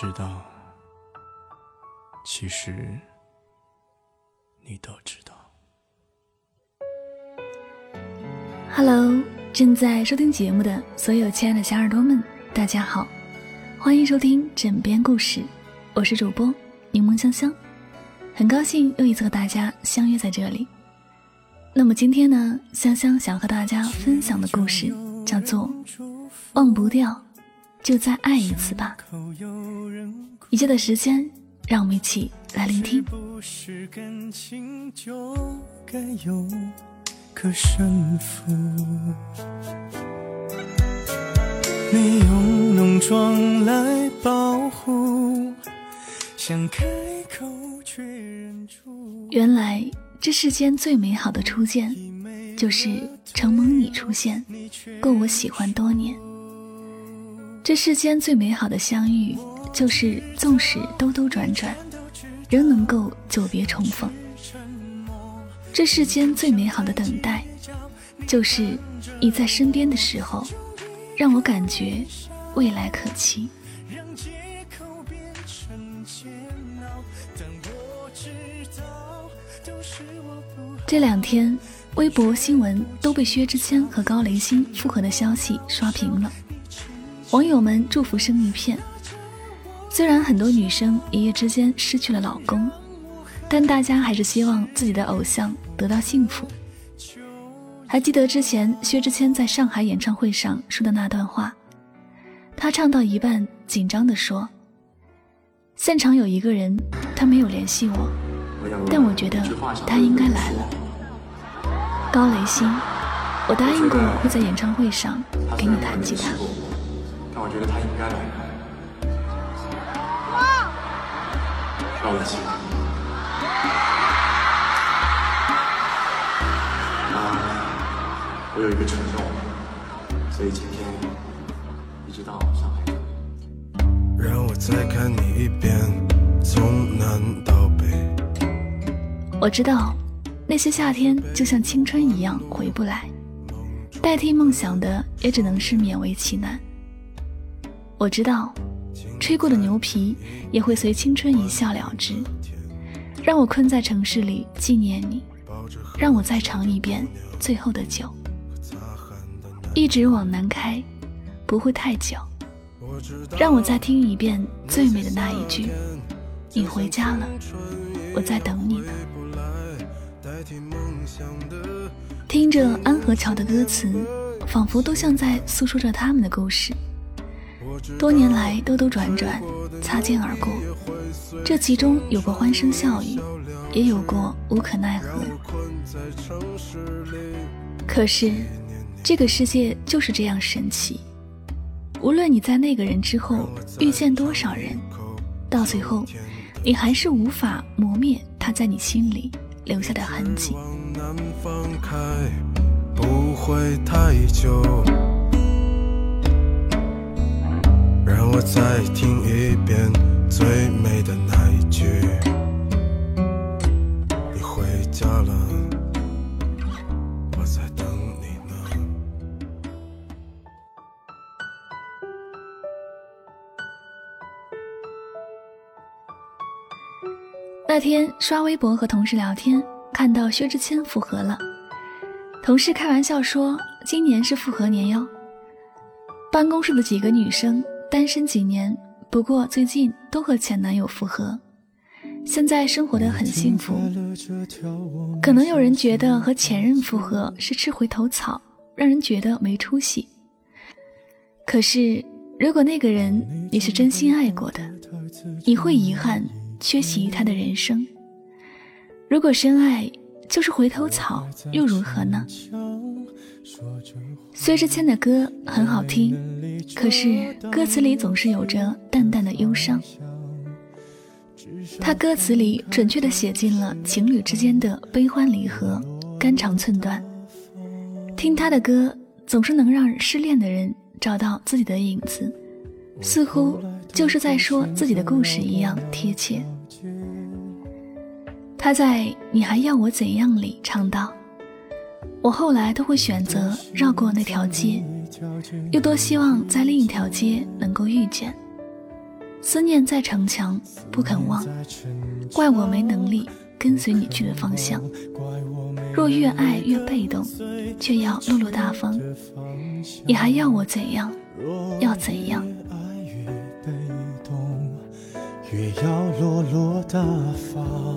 知道，其实你都知道。Hello，正在收听节目的所有亲爱的小耳朵们，大家好，欢迎收听枕边故事，我是主播柠檬香香，很高兴又一次和大家相约在这里。那么今天呢，香香想和大家分享的故事叫做《忘不掉》。就再爱一次吧。以下的时间，让我们一起来聆听。你用浓妆来保护，想开口却忍住。原来这世间最美好的初见，就是承蒙你出现，够我喜欢多年。这世间最美好的相遇，就是纵使兜兜转转，仍能够久别重逢。这世间最美好的等待，就是你在身边的时候，让我感觉未来可期。这两天，微博新闻都被薛之谦和高雷欣复合的消息刷屏了。网友们祝福声一片。虽然很多女生一夜之间失去了老公，但大家还是希望自己的偶像得到幸福。还记得之前薛之谦在上海演唱会上说的那段话，他唱到一半，紧张地说：“现场有一个人，他没有联系我，但我觉得他应该来了。”高雷欣，我答应过会在演唱会上给你弹吉他。我觉得他应该来。哇！高雷欣，啊，我有一个承诺，所以今天一直到上海。让我再看你一遍，从南到北。我知道，那些夏天就像青春一样回不来，代替梦想的也只能是勉为其难。我知道，吹过的牛皮也会随青春一笑了之。让我困在城市里纪念你，让我再尝一遍最后的酒。一直往南开，不会太久。让我再听一遍最美的那一句：你回家了，我在等你呢。听着安河桥的歌词，仿佛都像在诉说着他们的故事。多年来兜兜转转，擦肩而过，这其中有过欢声笑语，也有过无可奈何。可是，这个世界就是这样神奇，无论你在那个人之后遇见多少人，到最后，你还是无法磨灭他在你心里留下的痕迹。不会太久。我再听一遍最美的那一句：你回家了，我在等你呢。那天刷微博和同事聊天，看到薛之谦复合了，同事开玩笑说：“今年是复合年哟。”办公室的几个女生。单身几年，不过最近都和前男友复合，现在生活的很幸福。可能有人觉得和前任复合是吃回头草，让人觉得没出息。可是如果那个人你是真心爱过的，你会遗憾缺席他的人生。如果深爱就是回头草，又如何呢？薛之谦的歌很好听，可是歌词里总是有着淡淡的忧伤。他歌词里准确地写尽了情侣之间的悲欢离合、肝肠寸断。听他的歌，总是能让失恋的人找到自己的影子，似乎就是在说自己的故事一样贴切。他在《你还要我怎样》里唱道：“我后来都会选择绕过那条街，又多希望在另一条街能够遇见。”思念在城墙不肯忘，怪我没能力跟随你去的方向。若越爱越被动，却要落落大方，你还要我怎样？要怎样？越要落落大方，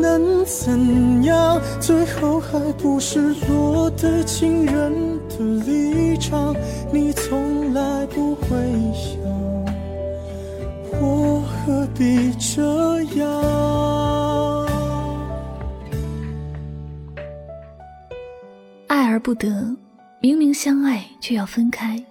能怎样？最后还不是落得情人的立场，你从来不会想。我何必这样？爱而不得，明明相爱却要分开，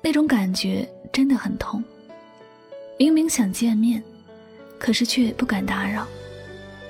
那种感觉真的很痛。明明想见面，可是却不敢打扰，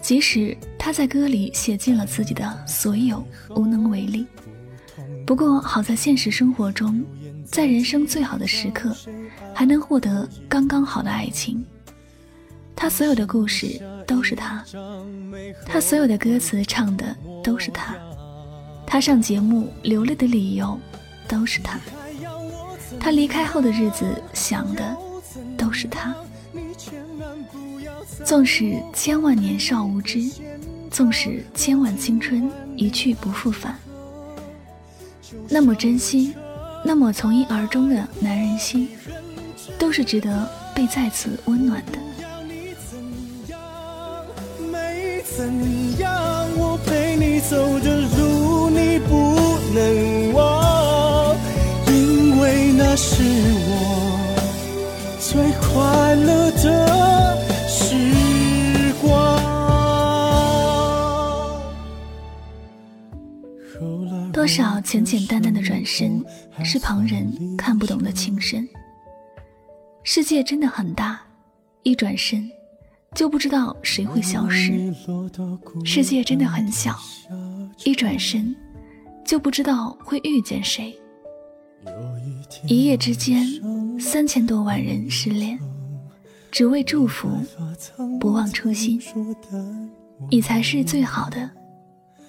即使他在歌里写尽了自己的所有，无能为力。不过好在现实生活中，在人生最好的时刻，还能获得刚刚好的爱情。他所有的故事都是他，他所有的歌词唱的都是他，他上节目流泪的理由都是他，他离开后的日子想的都是他。纵使千万年少无知，纵使千万青春一去不复返，那么真心，那么从一而终的男人心，都是值得被再次温暖的。怎样？我陪你走的路，你不能忘，因为那是我最快乐多少简简单单的转身，是旁人看不懂的情深。世界真的很大，一转身。就不知道谁会消失。世界真的很小，一转身就不知道会遇见谁。一夜之间，三千多万人失恋，只为祝福，不忘初心。你才是最好的，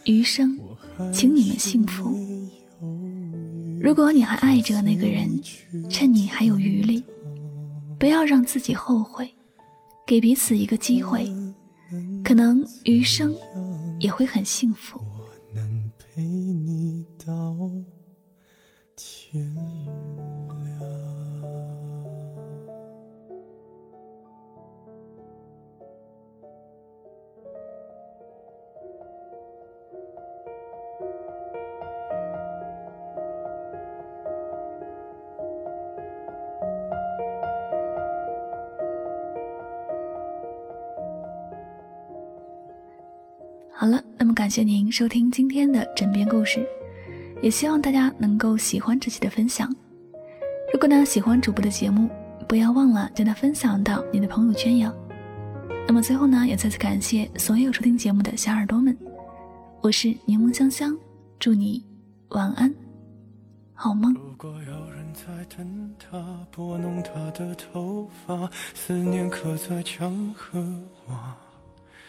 余生，请你们幸福。如果你还爱着那个人，趁你还有余力，不要让自己后悔。给彼此一个机会，可能余生也会很幸福我能陪你到天。好了，那么感谢您收听今天的枕边故事，也希望大家能够喜欢这期的分享。如果呢喜欢主播的节目，不要忘了将它分享到你的朋友圈哟。那么最后呢，也再次感谢所有收听节目的小耳朵们，我是柠檬香香，祝你晚安，好梦。如果有人在等他，拨弄他的头发，思念刻在墙和瓦。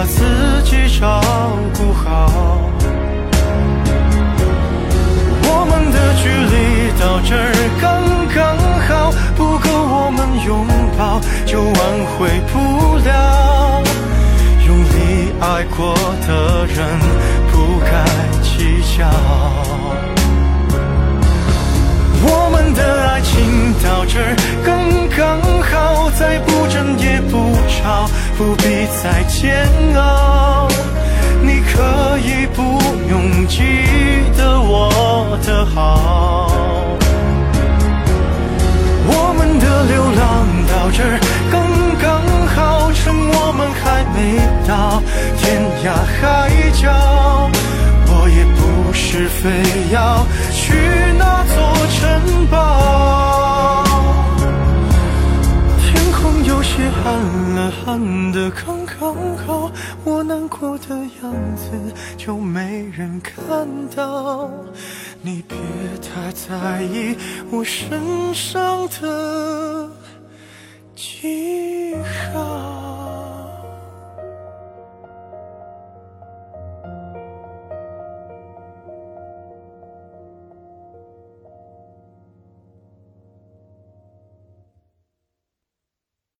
把自己照顾好。我们的距离到这儿刚刚好，不够我们拥抱，就挽回不了。用力爱过的人，不该计较。我们的爱情到这儿刚刚好，再不争也不吵，不必再煎熬。你可以不用记得我的好。我们的流浪到这刚刚好，趁我们还没到天涯海角。我也不是非要去那座城堡。有些暗了，暗的刚刚好，我难过的样子就没人看到。你别太在意我身上的记号。